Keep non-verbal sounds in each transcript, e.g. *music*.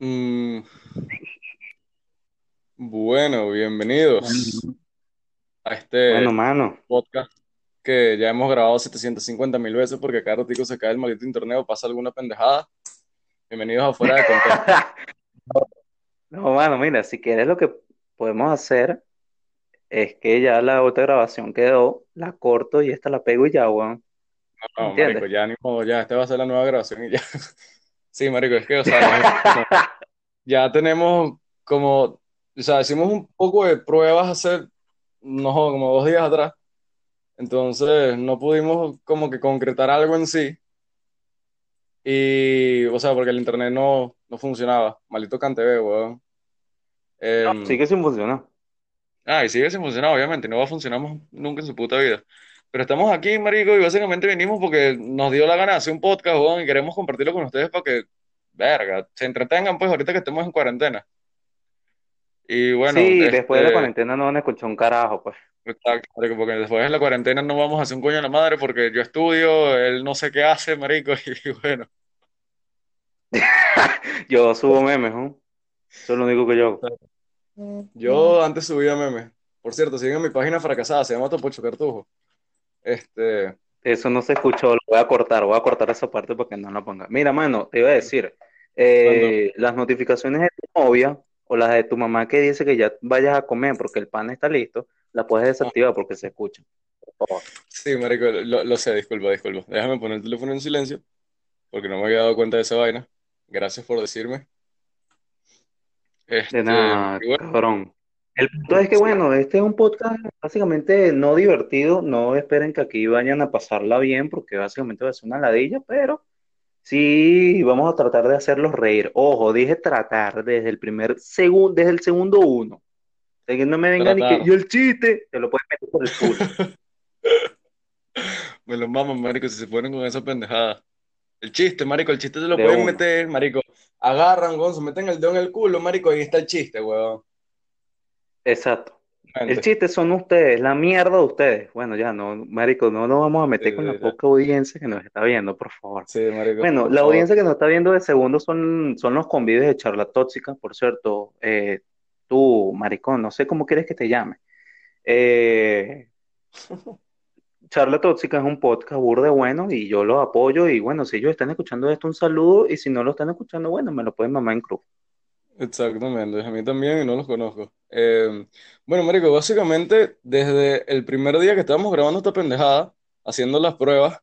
Mm, bueno, bienvenidos a este Bueno, mano, podcast que ya hemos grabado 750 mil veces porque cada ratico se cae el maldito internet o pasa alguna pendejada. Bienvenidos a Fuera de Contexto. *laughs* no, mano, mira, si quieres lo que podemos hacer es que ya la otra grabación quedó, la corto y esta la pego y ya, weón. No, marico, ¿Entiendes? ya ni modo, ya, esta va a ser la nueva grabación y ya. *laughs* Sí, marico, es que, o sea, no- ya tenemos como, o sea, hicimos un poco de pruebas hace, no, como dos días atrás, entonces no pudimos como que concretar algo en sí. Y, o sea, porque el internet no, no funcionaba. Maldito CanTV, weón. No, Eh, sigue sin funcionar. ah, y sigue sin funcionar, obviamente. No va a funcionar nunca en su puta vida. Pero estamos aquí, marico, y básicamente vinimos porque nos dio la gana de hacer un podcast, weón, y queremos compartirlo con ustedes para que, verga, se entretengan, pues, ahorita que estemos en cuarentena. Y bueno, Sí, después de la este, cuarentena no van a escuchar un carajo, pues. exacto, marico, porque después de la cuarentena no vamos a hacer un coño a la madre porque yo estudio, él no sé qué hace, marico, *laughs* y bueno. *laughs* Yo subo memes, ¿no? Eso es lo único que yo hago. Yo antes subía memes. Por cierto, siguen mi página fracasada, se llama Topocho Cartujo. Este, Eso no se escuchó, lo voy a cortar, voy a cortar esa parte porque no la ponga. Mira, mano, te iba a decir, eh, las notificaciones de tu novia o las de tu mamá que dice que ya vayas a comer porque el pan está listo, la puedes desactivar porque se escucha. Favor. sí, marico, lo, lo sé, disculpa, disculpa. Déjame poner el teléfono en silencio, porque no me había dado cuenta de esa vaina. Gracias por decirme. De Este, nada, y bueno, cabrón. El punto es que, bueno, este es un podcast básicamente no divertido. No esperen que aquí vayan a pasarla bien, porque básicamente va a ser una ladilla, pero sí vamos a tratar de hacerlos reír. Ojo, dije tratar desde el primer segundo, desde el segundo uno. Que no me vengan y que, tratar. y el chiste, te lo puedes meter por el culo. *laughs* Me lo maman, marico, si se ponen con esa pendejada. El chiste, marico, el chiste te lo De pueden meter, marico. Agarran, se meten el dedo en el culo, marico, ahí está el chiste, weón. Exacto. El chiste son ustedes, la mierda de ustedes. Bueno, ya no, marico, no nos vamos a Sí, meter con la poca audiencia que nos está viendo, por favor. Sí, marico, Bueno, la favor. audiencia que nos está viendo de segundo son, son los convives de Charla Tóxica, por cierto. Eh, tú, maricón, no sé cómo quieres que te llame. Eh, Charla Tóxica es un podcast burde bueno y yo los apoyo. Y bueno, si ellos están escuchando esto, un saludo. Y si no lo están escuchando, bueno, me lo pueden mamar en cruz. Exactamente, a mí también y no los conozco. Eh, bueno, marico, básicamente desde el primer día que estábamos grabando esta pendejada, haciendo las pruebas,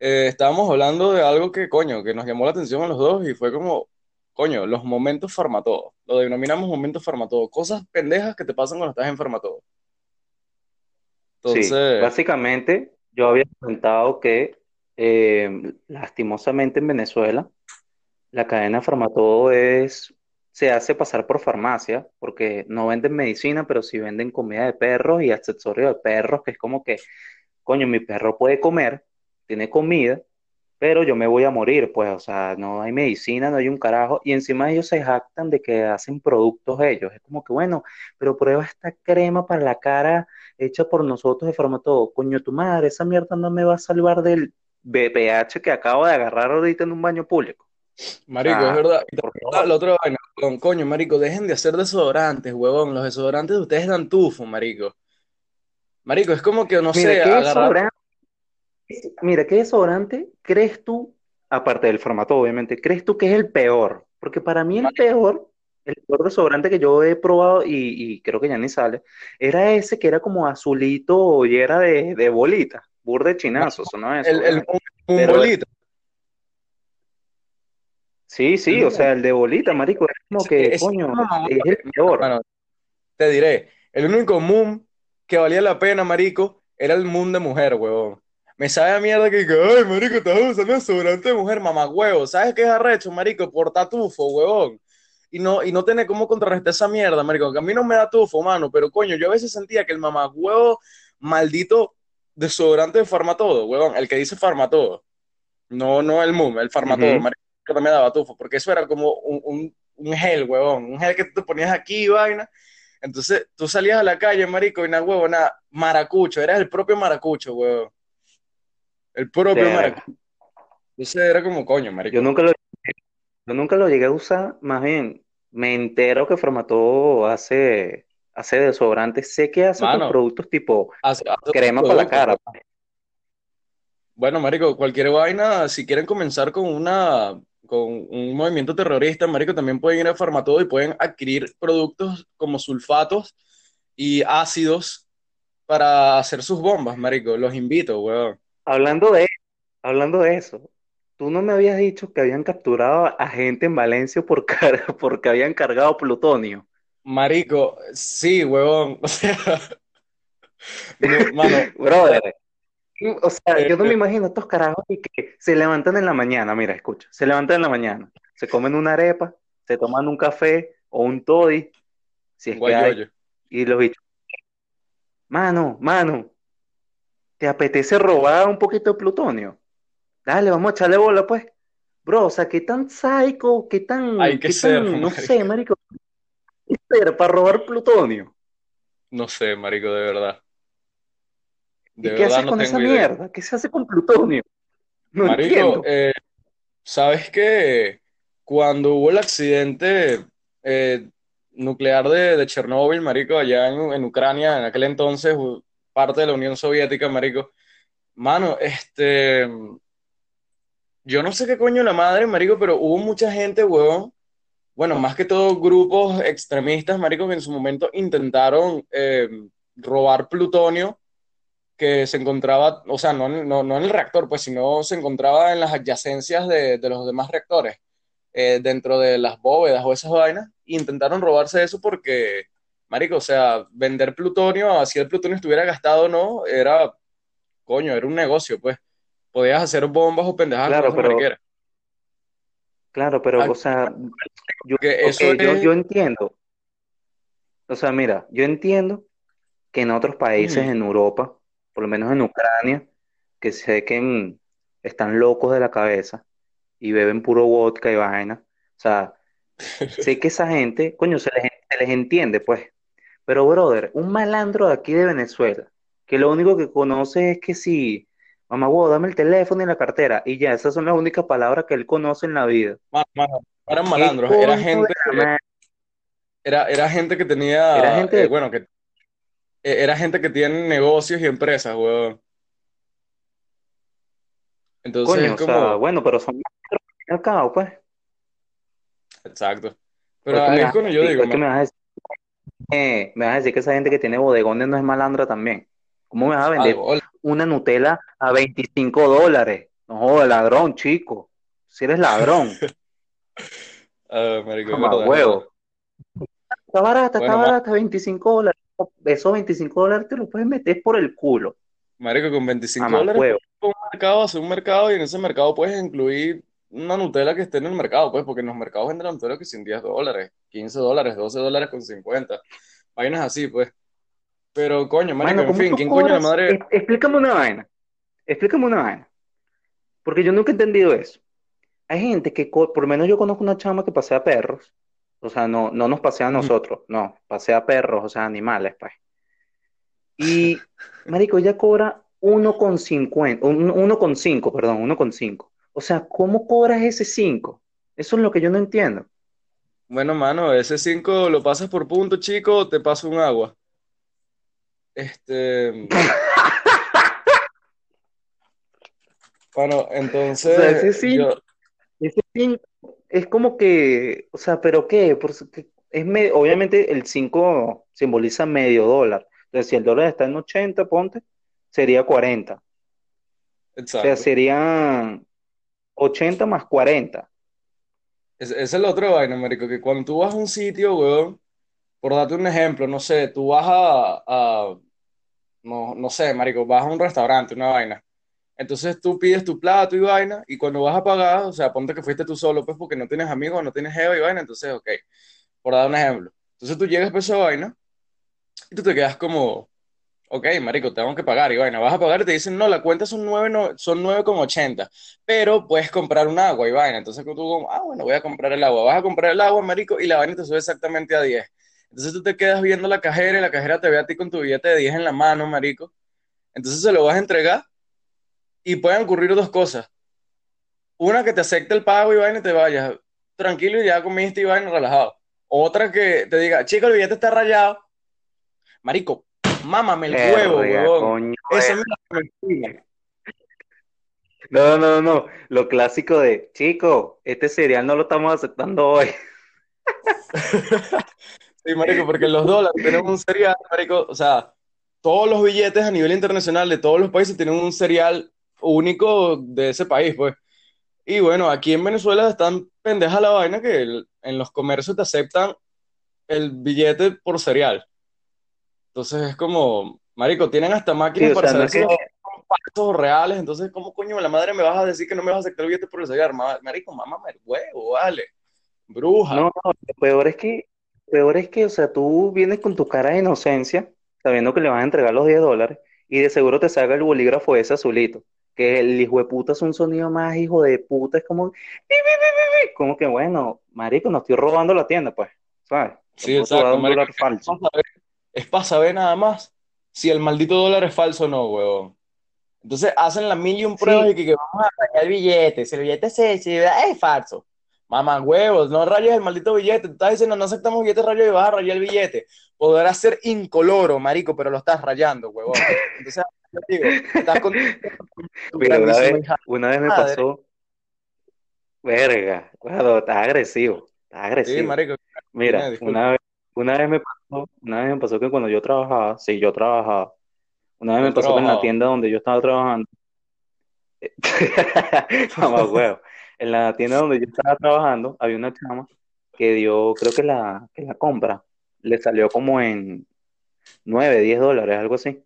eh, estábamos hablando de algo que, coño, que nos llamó la atención a los dos y fue como, coño, los momentos farmatodo. Lo denominamos momentos farmatodo, cosas pendejas que te pasan cuando estás en farmatodo. Sí, Entonces, básicamente yo había comentado que eh, lastimosamente en Venezuela La cadena Farmatodo es, se hace pasar por farmacia, porque no venden medicina, pero sí venden comida de perros y accesorios de perros, que es como que, coño, mi perro puede comer, tiene comida, pero yo me voy a morir, pues, o sea, no hay medicina, no hay un carajo, y encima ellos se jactan de que hacen productos ellos, es como que, bueno, pero prueba esta crema para la cara hecha por nosotros de Farmatodo, coño, tu madre, esa mierda no me va a salvar del BPH que acabo de agarrar ahorita en un baño público. Marico, es sea, verdad. Está favor. la otra vaina, huevón, coño, marico, dejen de hacer desodorantes, huevón. Los desodorantes de ustedes dan tufo, marico. Marico, es como que, no Mira, sé, ¿qué agarrar mira, qué desodorante crees tú, aparte del formato, obviamente, crees tú que es el peor? Porque para mí el peor, el peor desodorante que yo he probado y, y creo que ya ni sale, era ese que era como azulito y era de, de bolita, burde chinazo, no es eso, el, el, un, un bolita. Sí, sí, o sea, el de bolita, marico, es como que, ese coño, es el peor. bueno, te diré, el único moon que valía la pena, marico, era el moon de mujer, huevón. Me sabe a mierda que, ay, marico, estás usando desodorante de mujer, mamá, huevo. ¿Sabes qué es arrecho, marico? Por tatufo, huevón. Y no, y no tener cómo contrarrestar esa mierda, marico. Que a mí no me da tufo, mano, pero coño, yo a veces sentía que el mamá huevo maldito desodorante de Farmatodo, huevón, el que dice Farmatodo. No, no el MUM, el Farmatodo, marico, que también daba tufo, porque eso era como un, un, un gel, huevón, un gel que tú te ponías aquí, vaina. Entonces tú salías a la calle, marico, y nada, huevo, nada, maracucho, eras el propio maracucho, huevón, el propio maracucho. Entonces era como coño, Yo marico. nunca lo Yo nunca lo llegué a usar, más bien, me entero que Formató hace, hace desodorantes. Sé que hace Mano, productos tipo hace, hace otros crema para la cara. Bueno, marico, cualquier vaina, si quieren comenzar con una, con un movimiento terrorista, marico, también pueden ir a Farmatodo y pueden adquirir productos como sulfatos y ácidos para hacer sus bombas, marico. Los invito, weón. Hablando de, hablando de eso, tú no me habías dicho que habían capturado a gente en Valencia por car- *laughs* porque habían cargado plutonio. Marico, sí, weón. *laughs* O sea, *laughs* no, mano, Brother, o sea, eh, yo no me imagino estos carajos y que se levantan en la mañana, mira, escucha, se levantan en la mañana, se comen una arepa, se toman un café o un toddy, si es que hay, y los bichos, mano, mano, ¿te apetece robar un poquito de plutonio? Dale, vamos a echarle bola, pues. Bro, o sea, qué tan psycho, qué Hay tan, que qué ser, tan, no sé, marico. qué hacer para robar plutonio. No sé, marico, de verdad. De ¿Y qué haces no con esa idea. mierda? ¿Qué se hace con plutonio? No Marico, entiendo. eh, ¿sabes qué? Cuando hubo el accidente eh, nuclear de, de Chernóbil, marico, allá en, en Ucrania, en aquel entonces, parte de la Unión Soviética, marico, mano, este, yo no sé qué coño la madre, marico, pero hubo mucha gente, huevón, bueno, más que todo grupos extremistas, marico, que en su momento intentaron eh, robar plutonio que se encontraba, o sea, no, en- no, no en el reactor, pues, sino se encontraba en las adyacencias de, de los demás reactores, eh, dentro de las bóvedas o esas vainas, e intentaron robarse eso porque, marico, o sea, vender plutonio, así el plutonio estuviera gastado o no, era, coño, era un negocio, pues. Podías hacer bombas o pendejadas Claro, pero, mariquera. claro, pero, o sea, yo, eso yo, es... yo entiendo. O sea, mira, yo entiendo que en otros países en Europa, por lo menos en Ucrania, que sé que mm, están locos de la cabeza y beben puro vodka y vaina. O sea, sé que esa gente, coño, se les, se les entiende, pues. Pero, brother, un malandro de aquí de Venezuela, que lo único que conoce es que si, mamá, huevo, dame el teléfono y la cartera, y ya, esas son las únicas palabras que él conoce en la vida. Mano, no eran ¿Qué malandros, era gente, era, era gente que Era tenía, gente eh, bueno, que era gente que tiene negocios y empresas, weón. Entonces coño, es o sea, como, bueno, pero son al cabo, pues. exacto. Pero ahí me es vas a cuando yo decir, digo, que me vas a decir, eh, me vas a decir que esa gente que tiene bodegones no es malandra también. ¿Cómo me vas a vender una Nutella a 25 dólares? No jodas, ladrón, chico. Si eres ladrón, *laughs* ah, marico, verdad. huevo. Está barata, está Bueno, barata, 25 dólares. Esos 25 dólares te los puedes meter por el culo. marico, con 25 Mamá dólares puedes un mercado, hacer un mercado y en ese mercado puedes incluir una Nutella que esté en el mercado, pues, porque en los mercados venden la Nutella que sin 10 dólares, 15 dólares, 12 dólares con 50. Vainas así, pues. Pero, coño, marico, Mano, en ¿cómo fin, ¿quién coño la madre? Explícame una vaina. Explícame una vaina. Porque yo nunca he entendido eso. Hay gente que, por lo menos yo conozco una chama que pasea perros. O sea, no, no nos pasea a Ujú. nosotros, no, pasea perros, o sea, animales, pues. Y, *laughs* marico, ella cobra uno con cincuenta, un- uno con cinco, perdón, uno con cinco. O sea, ¿cómo cobras ese 5? Eso es lo que yo no entiendo. Bueno, mano, ese 5 lo pasas por punto, chico, te paso un agua. Este, *laughs* bueno, O sea, ese entonces, 5, yo, ese 5 es como que, o sea, ¿pero qué? Por, es me- obviamente el 5 simboliza medio dólar. Entonces, si el dólar está en 80, ponte, sería 40. O sea, exacto. serían 80 más 40. Es- Esa es la otra vaina, marico, que cuando tú vas a un sitio, weón, por darte un ejemplo, no sé, tú vas a, a- no, no sé, marico, vas a un restaurante, una vaina. Entonces tú pides tu plato y vaina, y cuando vas a pagar, o sea, ponte que fuiste tú solo, pues porque no tienes amigos, no tienes jeva y vaina, entonces, ok, por dar un ejemplo. Entonces tú llegas por esa vaina y tú te quedas como, ok, marico, tengo que pagar y vaina, vas a pagar y te dicen, no, la cuenta son nueve, no, son nueve con ochenta pero puedes comprar un agua y vaina. Entonces tú como, ah, bueno, voy a comprar el agua. Vas a comprar el agua, marico, y la vaina te sube exactamente a diez Entonces tú te quedas viendo la cajera y la cajera te ve a ti con tu billete de 10 en la mano, marico. Entonces se lo vas a entregar y pueden ocurrir dos cosas. Una, que te acepte el pago y vaina y te vayas. tranquilo y ya comiste y vaina relajado. Otra que te diga, chico, el billete está rayado. Marico, mámame el huevo, huevón. Eso es lo que me intriga. No, no, no. Lo clásico de, chico, este cereal no lo estamos aceptando hoy. *laughs* Sí, marico, porque los dólares tenemos un serial, marico, o sea, todos los billetes a nivel internacional de todos los países tienen un serial único de ese país, pues. Y bueno, aquí en Venezuela están pendeja la vaina que el- en los comercios te aceptan el billete por serial. Entonces es como, marico, tienen hasta máquinas para saber es si son reales. Entonces, ¿cómo coño la madre me vas a decir que no me vas a aceptar el billete por el serial? Ma- Marico, mámame el huevo, vale. Bruja. no, no, lo peor es que, peor es que, o sea, tú vienes con tu cara de inocencia, sabiendo que le vas a entregar los 10 dólares, y de seguro te salga el bolígrafo ese azulito, que el hijo de puta es un sonido más hijo de puta, es como, como que, bueno, marico, no estoy robando la tienda, pues, ¿sabes? Sí, exacto, marico. dólar falso. Es para saber nada más si el maldito dólar es falso o no, huevón. Entonces hacen las mil y un pruebas Sí, y que, que vamos a rayar el billete. Si el billete se, se- es falso. Mamá huevos, no rayes el maldito billete. Tú estás diciendo, no aceptamos billetes rayos y vas a rayar el billete. Podrá ser incoloro, marico, pero lo estás rayando, huevón. Entonces, digo, estás con tu *laughs* mira, una vez, una me madre. pasó, verga, bueno, está agresivo, está Sí, agresivo. marico, Mira, una vez, una vez me pasó, una vez me pasó que cuando yo trabajaba, sí, yo trabajaba, una vez me pasó que en la tienda donde yo estaba trabajando, *laughs* mamá huevo, en la tienda donde yo estaba trabajando había una chama que dio, creo que la, que la compra le salió como en 9, 10 dólares, algo así.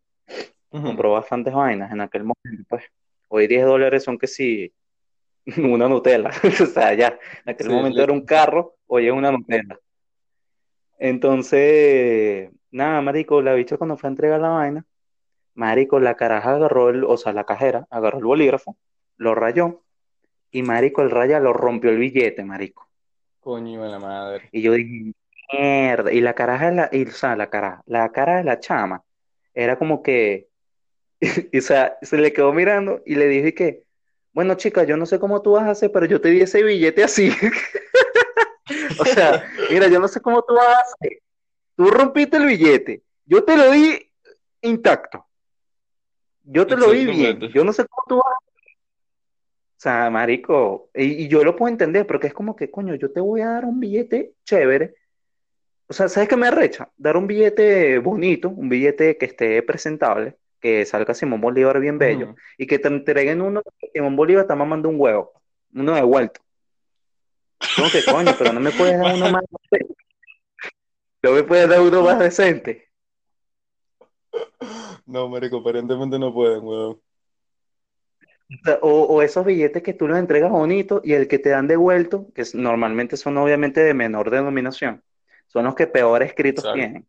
Ujú. Compró bastantes vainas en aquel momento, pues. Hoy 10 dólares son que sí, *laughs* una Nutella. *laughs* O sea, ya, en aquel Sí, momento era un carro, hoy es una Nutella. Entonces, nada, marico, la bicha cuando fue a entregar la vaina, marico, la caraja agarró el, o sea, la cajera agarró el bolígrafo, lo rayó, y marico, el raya lo rompió el billete, marico. coño de la madre. Y yo dije, mierda, y la caraja, de la, y, o sea, la cara, la cara de la chama, era como que, *laughs* y, o sea, se le quedó mirando y le dije que, bueno, chica, yo no sé cómo tú vas a hacer, pero yo te di ese billete así. *laughs* O sea, mira, yo no sé cómo tú vas a hacer. Tú rompiste el billete, yo te lo di intacto. Yo te lo di bien. Yo no sé cómo tú vas a O sea, marico, y, y yo lo puedo entender, porque es como que, coño, yo te voy a dar un billete chévere. O sea, ¿sabes qué me arrecha? Dar un billete bonito, un billete que esté presentable, que salga Simón Bolívar bien bello, y que te entreguen uno que Simón Bolívar está mamando un huevo, uno devuelto. Como que, coño, pero no me puedes dar uno más decente. No me puedes dar uno más decente. No, marico, aparentemente no pueden, weón. O, esos billetes que tú los entregas bonitos y el que te dan devuelto, que normalmente son obviamente de menor denominación, son los que peor escritos Exacto. tienen.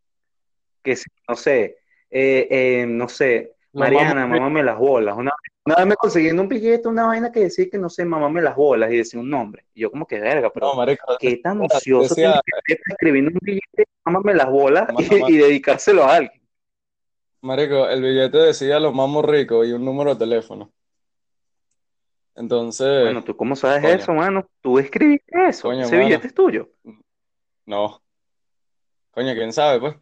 Que si, no sé, eh, eh, no sé, Mariana, mámame las bolas. Una, una vez me consiguiendo un billete, una vaina que decía que no sé, mámame las bolas y decía un nombre. Y yo como que verga, pero No, marico, qué tan decía- ocioso que ser escribiendo un billete, mámame las bolas Mamá, *laughs* y, mamá. y dedicárselo a alguien. marico, el billete decía los mamos ricos y un número de teléfono. Entonces, Bueno, ¿tú cómo sabes coño. eso, mano? ¿Tú escribiste eso? Coño, ¿Ese mano. billete es tuyo? no. Coño, quién sabe, pues.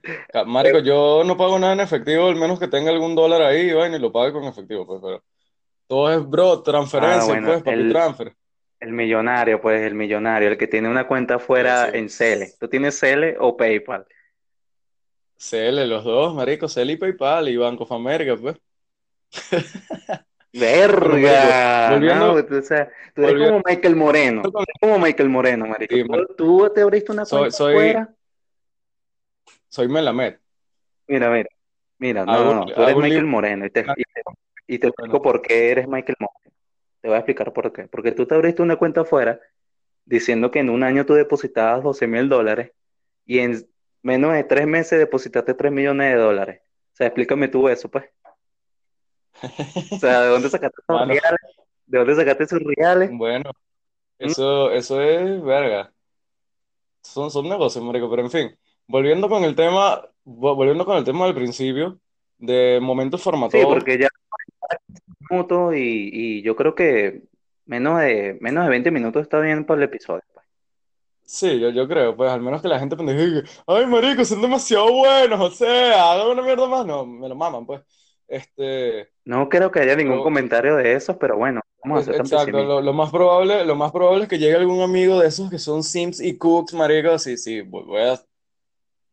Marico, yo no pago nada en efectivo, al menos que tenga algún dólar ahí, bueno, y lo pague con efectivo, pues, pero todo es, bro, transferencia, Ah, bueno, pues, papi, el- transfer. El millonario, pues, el millonario, el que tiene una cuenta fuera Sí, en Cele. ¿Tú tienes Cele o PayPal? CL, los dos, marico, CL y PayPal y Banco of America, pues. *laughs* ¡Verga! volviendo- No, tú, o sea, tú eres volviendo- como Michael Moreno. Como Michael Moreno, marico. Sí, Tú- te abriste una Soy- cuenta soy- fuera. Soy Melamed. Mira, mira. Mira, no, Hago- no, no. Tú eres Michael libro- Moreno. Y te, y te- y te Bueno. explico por qué eres Michael Moreno. Te voy a explicar por qué. Porque tú te abriste una cuenta fuera diciendo que en un año tú depositabas 12 mil dólares y en menos de tres meses depositaste 3 millones de dólares. O sea, explícame tú eso, pues. O sea, ¿de dónde sacaste esos reales? ¿De dónde sacaste esos reales? Bueno, ¿Mm? eso, eso es verga. Son, son negocios, marico, pero en fin, volviendo con el tema, vo- volviendo con el tema del principio, de momentos Sí, formativos. porque ya minutos y, y yo creo que menos de, menos de 20 minutos está bien para el episodio. pues. Sí, yo, yo creo, pues al menos que la gente pendeja diga, ay, marico, son demasiado buenos, o sea, hagan una mierda más, no, me lo maman, pues. Este, No creo que haya ningún comentario de esos, pero bueno, vamos a es- ser tan exacto, lo, lo más probable, lo más probable es que llegue algún amigo de esos que son Sims y Cooks, marico, sí, sí, voy a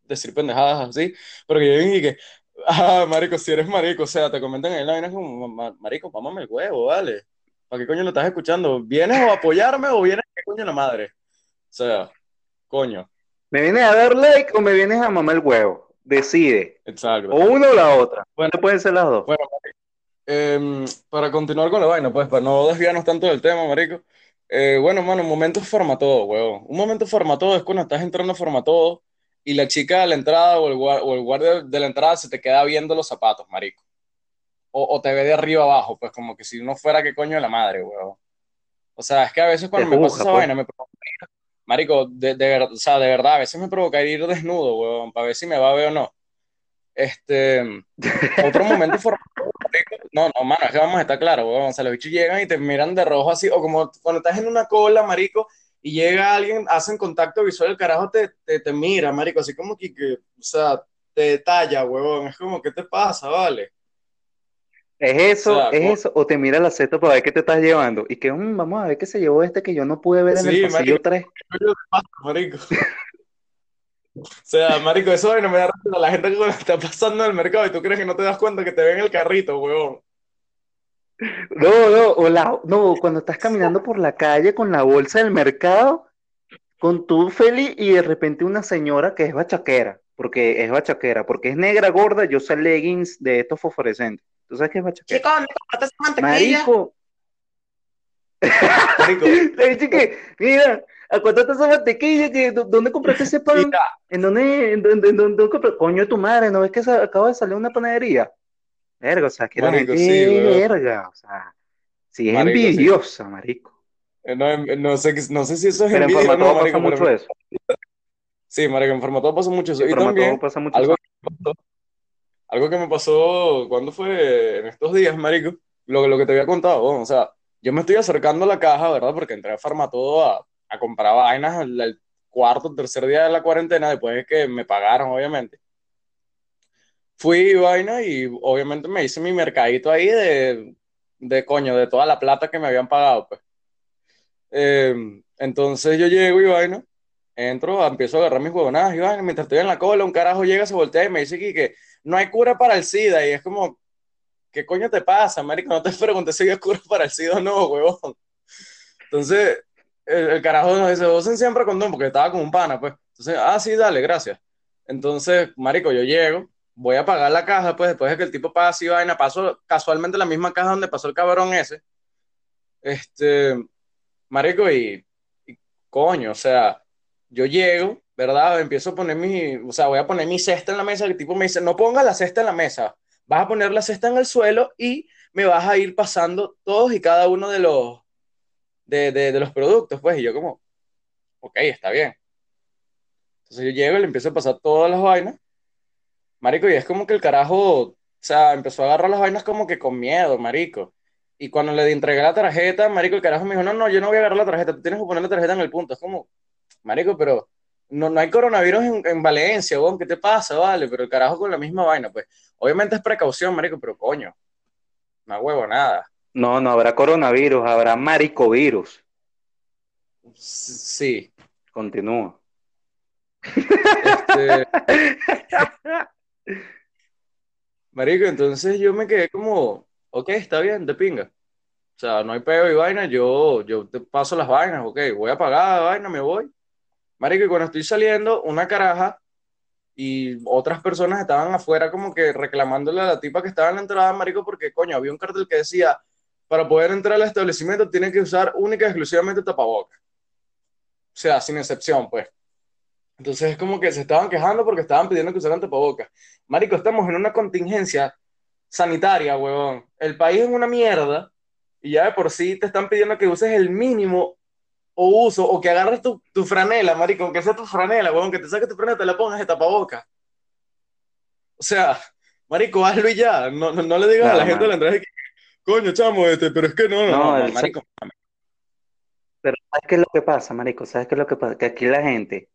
decir pendejadas así, pero que lleguen y que, *laughs* ah, marico, si eres marico, o sea, te comentan en la vaina como, "Ma- marico, mámame el huevo, vale, ¿para qué coño lo estás escuchando? ¿Vienes o a apoyarme o vienes a qué coño la madre? O sea, coño, ¿Me vienes a dar like o me vienes a mamar el huevo? Decide. exacto. O una o la otra. Bueno, No pueden ser las dos. bueno, Em, para continuar con la vaina, pues, para no desviarnos tanto del tema, marico. Eh, bueno, mano, un momento forma todo, huevón. Un momento forma todo es cuando estás entrando a forma todo y la chica de la entrada o el, o el guardia de la entrada se te queda viendo los zapatos, marico. O, o te ve de arriba abajo, pues como que si no fuera qué coño de la madre, huevón. O sea, es que a veces Te cuando me pasa esa pues. vaina, me provoca ir- marico, de, de, o sea, de verdad, a veces me provoca ir desnudo, huevón, para ver si me va a ver o no. Este, otro momento forma *laughs* no, no, mano, es que vamos a estar claros, weón. O sea, los bichos llegan y te miran de rojo así, o como cuando estás en una cola, marico, y llega alguien, hacen contacto visual, el carajo te, te, te mira, marico, así como que, que, o sea, te detalla, huevón. Es como, ¿qué te pasa, vale? ¿Es O eso, sea, es como, eso? O te mira la cesta para ver qué te estás llevando. Y que "Mm, vamos a ver qué se llevó este que yo no pude ver en el marico, pasillo 3. ¿qué coño te pasa, marico? *laughs* O sea, marico, eso vaina me da risa la gente que está pasando en el mercado y tú crees que no te das cuenta que te ven el carrito, huevón. No, no, o la, no, cuando estás caminando por la calle con la bolsa del mercado, con tu feliz y de repente una señora que es bachaquera, porque es bachaquera, porque es negra, gorda, yo uso leggings de estos fosforescentes. ¿Tú sabes qué es bachaquera? Chico, ¿dónde compraste esa mantequilla? Marico, Marico, *laughs* le dije que, mira, ¿a cuánto está esa mantequilla? Que, ¿dó- ¿Dónde compraste ese pan? mira, ¿En dónde, en dónde, en dónde compraste? Coño de tu madre, ¿no ves que acaba de salir una panadería? Verga, o sea, que la marico, gente sí, verga, o sea, sí es Marico, sí. envidiosa, marico. Eh, No, em- no sé, no sé si eso es Pero en envidia no, Formatodo pasa marico, pero mucho eso. sí, marico, en Formato pasa mucho eso. En Y también, pasa mucho algo eso. que me pasó, algo que me pasó, ¿cuándo fue? En estos días, marico, lo, lo que te había contado, bueno, o sea, yo me estoy acercando a la caja, ¿verdad? Porque entré a Farmatodo a, a comprar vainas el, el cuarto, tercer día de la cuarentena, después de que me pagaron, obviamente. Fui y vaina y obviamente me hice mi mercadito ahí de, de coño, de toda la plata que me habían pagado, pues. Eh, entonces yo llego y vaina, entro, empiezo a agarrar mis huevonadas y vaina, mientras estoy en la cola, un carajo llega, se voltea y me dice que, que no hay cura para el SIDA y es como, ¿qué coño te pasa, marico? No te *laughs* pregunté si había cura para el SIDA o no, huevón. Entonces, el, el carajo nos dice, usen siempre condón, porque estaba con un pana, pues. Entonces, ah, sí, dale, gracias. Entonces, marico, yo llego, voy a pagar la caja, pues después de que el tipo pasa así vaina, paso casualmente la misma caja donde pasó el cabrón ese. Este, marico, y, y coño, o sea, yo llego, ¿verdad? Empiezo a poner mi, o sea, voy a poner mi cesta en la mesa, el tipo me dice, no pongas la cesta en la mesa, vas a poner la cesta en el suelo y me vas a ir pasando todos y cada uno de los, de, de, de los productos, pues, y yo como, ok, está bien. Entonces yo llego y le empiezo a pasar todas las vainas, marico, y es como que el carajo, o sea, empezó a agarrar las vainas como que con miedo, marico. Y cuando le entregué la tarjeta, marico, el carajo me dijo, no, no, yo no voy a agarrar la tarjeta, tú tienes que poner la tarjeta en el punto. Es como, marico, pero no, no hay coronavirus en, en Valencia, weón, ¿qué te pasa, vale? Pero el carajo con la misma vaina, pues. Obviamente es precaución, marico, pero coño, no huevo nada. No, no habrá coronavirus, habrá maricovirus. Sí, Continúa. este, *laughs* marico, entonces yo me quedé como, ok, está bien, de pinga. O sea, no hay peo y vaina, yo, yo te paso las vainas, ok, voy a pagar la vaina, me voy. Marico, y cuando estoy saliendo, una caraja y otras personas estaban afuera como que reclamándole a la tipa que estaba en la entrada, marico, porque coño, había un cartel que decía, para poder entrar al establecimiento tiene que usar única y exclusivamente tapabocas. O sea, sin excepción, pues. Entonces es como que se estaban quejando porque estaban pidiendo que usaran tapabocas. Marico, estamos en una contingencia sanitaria, huevón. El país es una mierda y ya de por sí te están pidiendo que uses el mínimo o uso, o que agarres tu, tu franela, marico, aunque sea tu franela, huevón, que te saques tu franela, te la pongas de tapabocas. O sea, marico, hazlo y ya. No, no, no le digas a la gente de la entrada que, coño, chamo, este, pero es que no, no, No, no, el, marico. Pero ¿sabes qué es lo que pasa, marico? ¿Sabes qué es lo que pasa? Que aquí la gente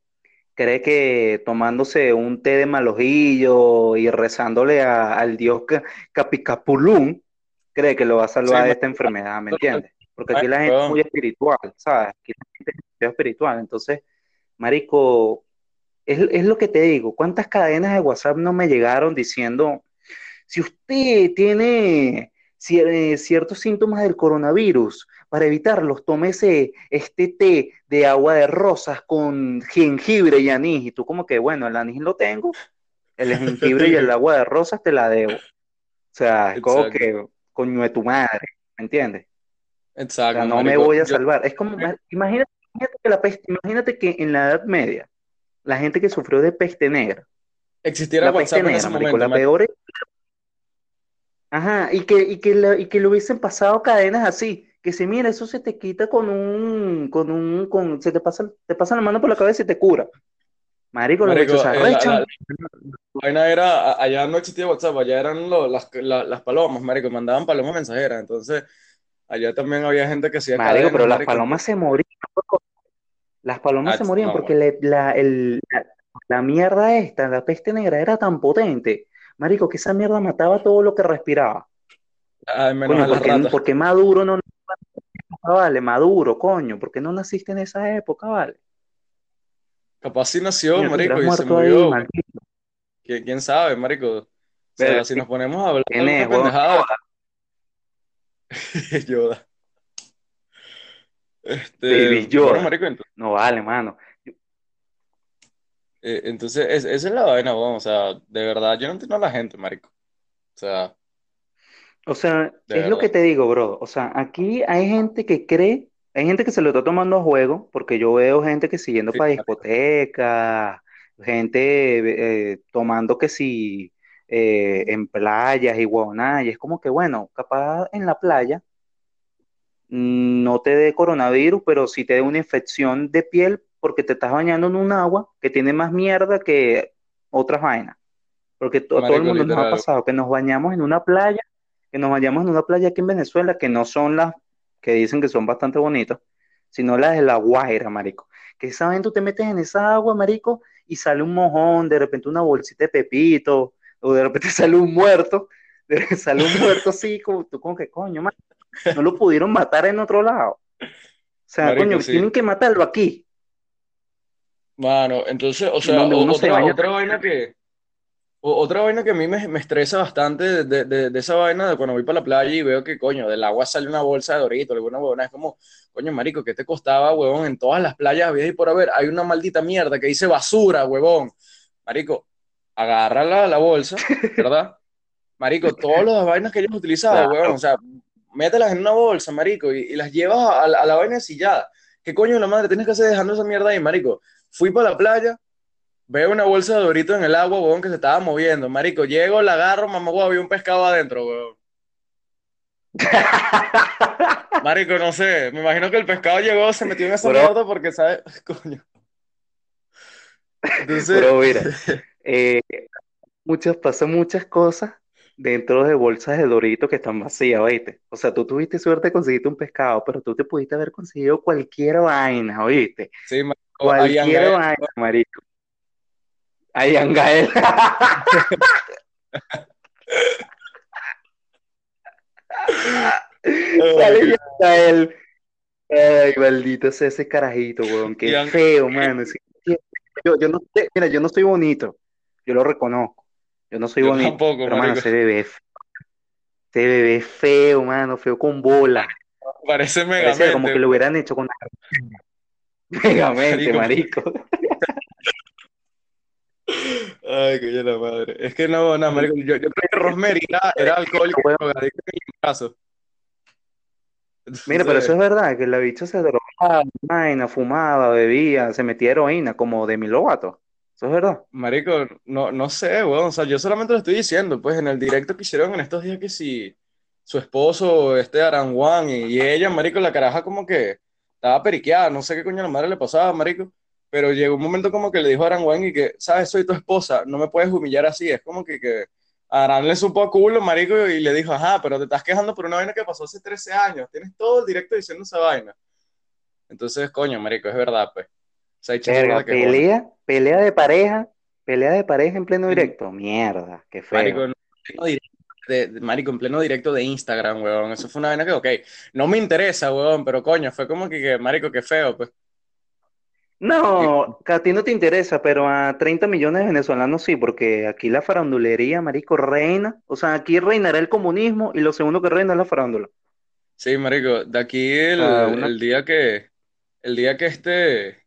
cree que tomándose un té de malojillo y rezándole a- al dios Ca- Capicapulún, cree que lo va a Sí, salvar de esta enfermedad, ¿me entiendes? Porque ay, aquí la gente es muy espiritual, ¿sabes? Aquí la gente es espiritual. Entonces, marico, es, es lo que te digo. ¿Cuántas cadenas de WhatsApp no me llegaron diciendo, si usted tiene cier- ciertos síntomas del coronavirus, para evitarlos, tómese este té de agua de rosas con jengibre y anís. Y tú como que, bueno, el anís lo tengo, el jengibre y el *laughs* agua de rosas te la debo. O sea, es como que, coño de tu madre, ¿me entiendes? O sea, exacto, no me voy a Yo, salvar. Es como, imagínate, imagínate que la peste, imagínate que en la Edad Media, la gente que sufrió de peste negra, existiera la peste WhatsApp en ese negra, marico, momento, la peor es Ajá, y que, y que, y que le hubiesen pasado cadenas así, que si mira, eso se te quita con un, con un, con, se te pasa, te pasa la mano por la cabeza y te cura. Marico, los Marico, eh, la, la- la vaina era, allá no existía WhatsApp, allá eran lo- las, la- las palomas, marico, mandaban palomas mensajeras, entonces allá también había gente que hacía Marico, pero las palomas se morían, loco. Las palomas Ah, se morían no, porque bueno. le- la, el- la, la mierda esta, la peste negra, era tan potente, marico, que esa mierda mataba todo lo que respiraba. Ah, menos a las porque, porque Maduro no, vale, Maduro, coño, ¿por qué no naciste en esa época, vale? Capaz sí nació, Coño, marico, y se ahí, murió. maldito. ¿Quién, quién sabe, marico? O sea, si nos ponemos a hablar de pendejada, Yoda. *laughs* Este, Baby bueno, Yoda. marico, entonces, No vale, mano. eh, entonces es- esa es la vaina, weón, o sea, de verdad, yo no entiendo a la gente, marico. O sea, O sea, de es lo que te digo, bro. O sea, aquí hay gente que cree, hay gente que se lo está tomando a juego, porque yo veo gente que siguiendo Sí, para marico. discotecas, gente eh, tomando que sí eh, en playas y huevonadas, y es como que, bueno, capaz en la playa no te dé coronavirus, pero sí te dé una infección de piel porque te estás bañando en un agua que tiene más mierda que otras vainas. Porque to- a todo el Marico, mundo nos ha pasado que nos bañamos en una playa, que nos bañamos en una playa aquí en Venezuela, que no son las que dicen que son bastante bonitas, sino las de La Guaira, marico. Que saben, tú te metes en esa agua, marico, y sale un mojón, de repente una bolsita de pepito, o de repente *laughs* sale un muerto, de- sale un muerto así, como tú como que coño, man, no lo pudieron matar en otro lado. O sea, Marico, coño, sí. tienen que matarlo aquí, Mano, entonces, o sea, otra, vaina que, otra vaina que a mí me, me estresa bastante de, de- de- esa vaina de cuando voy para la playa y veo que, coño, del agua sale una bolsa de Doritos, alguna huevona, es como, coño, marico, ¿qué te costaba, huevón? En todas las playas había y por haber, hay una maldita mierda que dice basura, huevón. Marico, agarra la, la bolsa, ¿verdad? Marico, todas las vainas que ellos utilizaban, Claro. huevón, o sea, mételas en una bolsa, marico, y, y las llevas a, la- a la vaina sillada. ¿Qué coño de la madre tienes que hacer dejando esa mierda ahí, marico? Fui para la playa, veo una bolsa de Doritos en el agua, huevón, que se estaba moviendo, marico, llego, la agarro, mamá, huevón, había un pescado adentro, huevón. *laughs* Marico, no sé, me imagino que el pescado llegó, se metió en esa mierda porque, ¿sabes? *laughs* Coño. Entonces, Bro, mira, *laughs* eh, muchas, pasan muchas cosas dentro de bolsas de Dorito que están vacías, ¿oíste? O sea, tú tuviste suerte de conseguirte un pescado, pero tú te pudiste haber conseguido cualquier vaina, ¿oíste? sí, marico, Cualquier vaina, marico. Ahí Angael. Sale Angael. Ay, maldito sea ese carajito, weón. Qué Ian- feo, mano. Yo, yo no, sé- mira, yo no soy bonito. Yo lo reconozco. Yo no soy Yo bonito. tampoco, Pero, mano, ese bebé, es fe- ese bebé es feo, mano. Feo con bola. Parece Parece como que lo hubieran hecho con *laughs* Megamente, Marico. marico. Ay, coño la madre. Es que no, no, marico, yo, yo creo que Rosemary era, *laughs* era alcohólico drogadicto en mi caso. Mira, pero eso es verdad, que la bicha se drogaba, vaina, fumaba, bebía, se metía heroína, como Demi Lovato. Eso es verdad. marico, no, no sé, weón, o sea, yo solamente lo estoy diciendo, pues en el directo que hicieron en estos días que si su esposo, este Aranguán, y, y ella, marico, la caraja como que estaba periqueada, no sé qué coño a la madre le pasaba, marico, pero llegó un momento como que le dijo a Aranguán y que, sabes, soy tu esposa, no me puedes humillar así, es como que, que Aran le supo a culo, marico, y le dijo, ajá, pero te estás quejando por una vaina que pasó hace 13 años, tienes todo el directo diciendo esa vaina. Entonces, coño, marico, es verdad, pues. O sea, Verga, quejona. pelea, pelea de pareja, pelea de pareja en pleno directo. Mierda, qué Marico, feo. en pleno directo de, de- marico, en pleno directo de Instagram, weón. Eso fue una vaina que, ok, no me interesa, weón, pero coño, fue como que, que, marico, qué feo, pues. No, que a ti no te interesa, pero a 30 millones de venezolanos sí, porque aquí la farandulería, marico, reina. O sea, aquí reinará el comunismo y lo segundo que reina es la farándula. sí, marico, de aquí el, una... el día que, el día que este,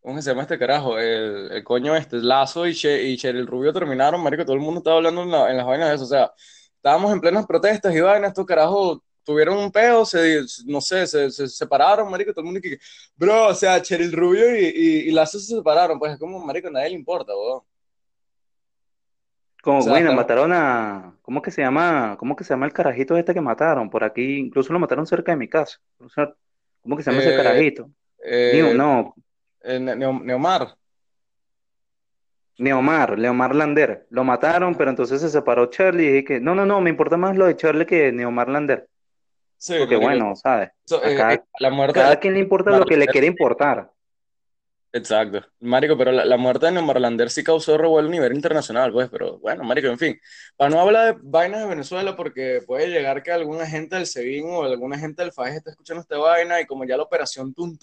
¿cómo se llama este carajo? El, el coño este, Lazo y, che, y Cheryl Rubio terminaron, marico, todo el mundo estaba hablando en, la- en las vainas de eso, o sea, estábamos en plenas protestas y vainas, estos carajos tuvieron un peo, se, no sé, se, se separaron, marico, todo el mundo que, bro, o sea, Cheryl Rubio y, y, y Lazo se separaron, pues es como, marico, a nadie le importa, weón. O Como, sea, bueno, mataron a... ¿Cómo que se llama? ¿Cómo que se llama el carajito este que mataron? Por aquí, incluso lo mataron cerca de mi casa. O sea, ¿cómo que se llama ese eh, carajito? Neo, eh, no, eh, Ne- Neo- Neomar, Neomar, Leomar Lander. Lo mataron, pero entonces se separó Charlie y dije que, no, no, no, me importa más lo de Charlie que Neomar Lander. Sí, Porque bueno, ¿sabes? eh, eh, cada, la muerte, la cada quien le importa lo que le quiere importar. Exacto. Marico, pero la, la muerte de Neumar sí causó revuelo a nivel internacional, pues, pero bueno, marico, en fin. Para no hablar de vainas de Venezuela, porque puede llegar que alguna gente del SEBIN o alguna gente del FAES esté escuchando esta vaina y como ya la operación Tum,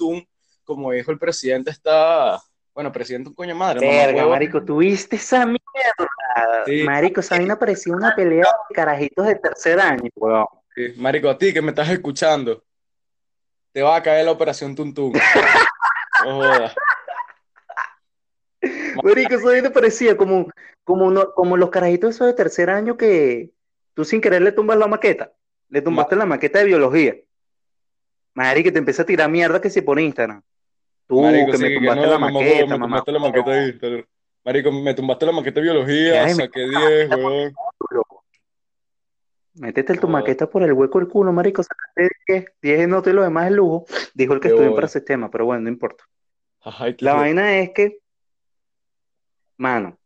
como dijo el presidente, está, bueno, presidente un coño madre, Verga, marico, ¿tuviste esa mierda? Sí, Marico, esa vaina parecía una pelea de carajitos de tercer año, weón. Sí. Marico, a ti que me estás escuchando, te va a caer la operación Tum. No jodas. Marico, esa vaina parecía como, como, los carajitos esos de tercer año que tú sin querer le tumbas la maqueta. Le tumbaste la maqueta de biología. Marico, te empieza a tirar mierda que si por Instagram. Tú, Marico, que sí, me que tumbaste no, la maqueta, me mamá. tumbaste la maqueta de Instagram. Marico, me tumbaste la maqueta de biología, ay, saqué 10, huevón. Métete tu Joder, maqueta por el hueco del culo, marico. Sacaste 10, 10 notas y lo demás es lujo. Dijo el que estudió en bola. parasistema, pero bueno, no importa. Ay, La vaina es que, mano,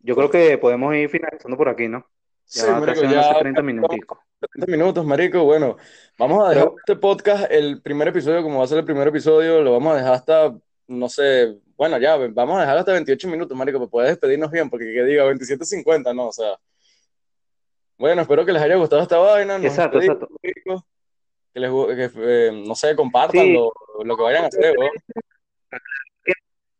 yo creo que podemos ir finalizando por aquí, ¿no? Sí, Ya marico, a ser ya 30 estamos minuticos. 30 minutos, marico. Bueno, vamos a dejar Pero, este podcast, el primer episodio, como va a ser el primer episodio, lo vamos a dejar hasta, no sé, bueno, ya, vamos a dejar hasta 28 minutos, marico, para poder despedirnos bien, porque que diga 27.50, no, o sea. Bueno, espero que les haya gustado esta vaina, nos exacto, exacto. Que les, que, eh, no sé, compartan Sí, lo, lo que vayan a hacer,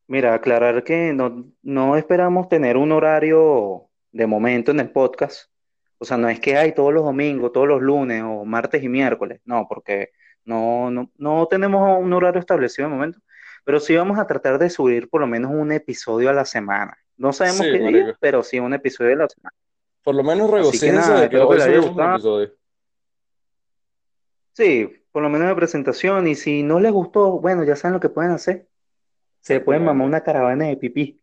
mira, aclarar que no, no esperamos tener un horario de momento en el podcast. O sea, no es que hay todos los domingos, todos los lunes o martes y miércoles. No, porque no, no, no tenemos un horario establecido de momento. Pero sí vamos a tratar de subir por lo menos un episodio a la semana. No sabemos Sí, qué día, pero sí un episodio a la semana. Por lo menos Así nada, de que hoy les haya subimos un episodio. Sí, por lo menos de presentación. Y si no les gustó, bueno, ya saben lo que pueden hacer. Se pueden mamar una caravana de pipí.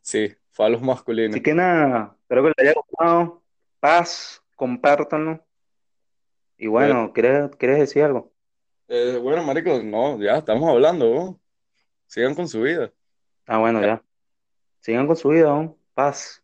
Sí, falos Así masculinos. que nada, espero que les haya gustado. Paz, compártanlo. Y Bueno, bueno, ¿quieres, quieres decir algo? eh, bueno, marico, no, ya estamos hablando. Sigan con su vida. Ah, bueno, Ya. ya. Sigan con su vida, ¿no? Paz.